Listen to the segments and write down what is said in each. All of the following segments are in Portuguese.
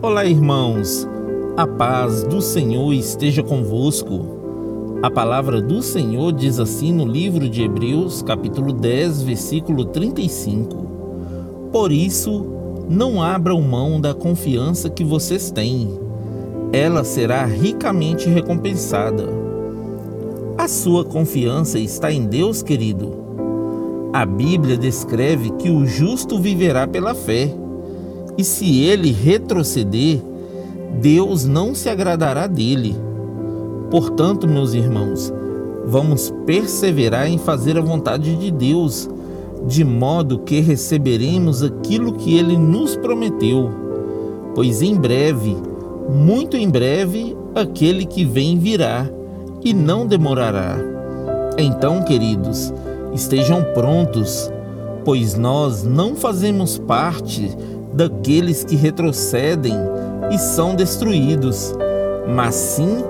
Olá, irmãos. A paz do Senhor esteja convosco. A palavra do Senhor diz assim no livro de Hebreus, capítulo 10, versículo 35. Por isso, não abram mão da confiança que vocês têm. Ela será ricamente recompensada. A sua confiança está em Deus, querido. A Bíblia descreve que o justo viverá pela fé. E se ele retroceder, Deus não se agradará dele. Portanto, meus irmãos, vamos perseverar em fazer a vontade de Deus, de modo que receberemos aquilo que ele nos prometeu. Pois em breve, muito em breve, aquele que vem virá e não demorará. Então, queridos, estejam prontos, pois nós não fazemos parte daqueles que retrocedem e são destruídos, mas sim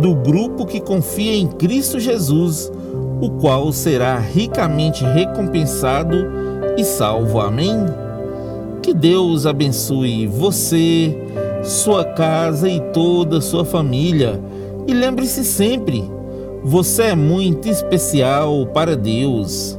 do grupo que confia em Cristo Jesus, o qual será ricamente recompensado e salvo. Amém? Que Deus abençoe você, sua casa e toda sua família. E lembre-se sempre, você é muito especial para Deus.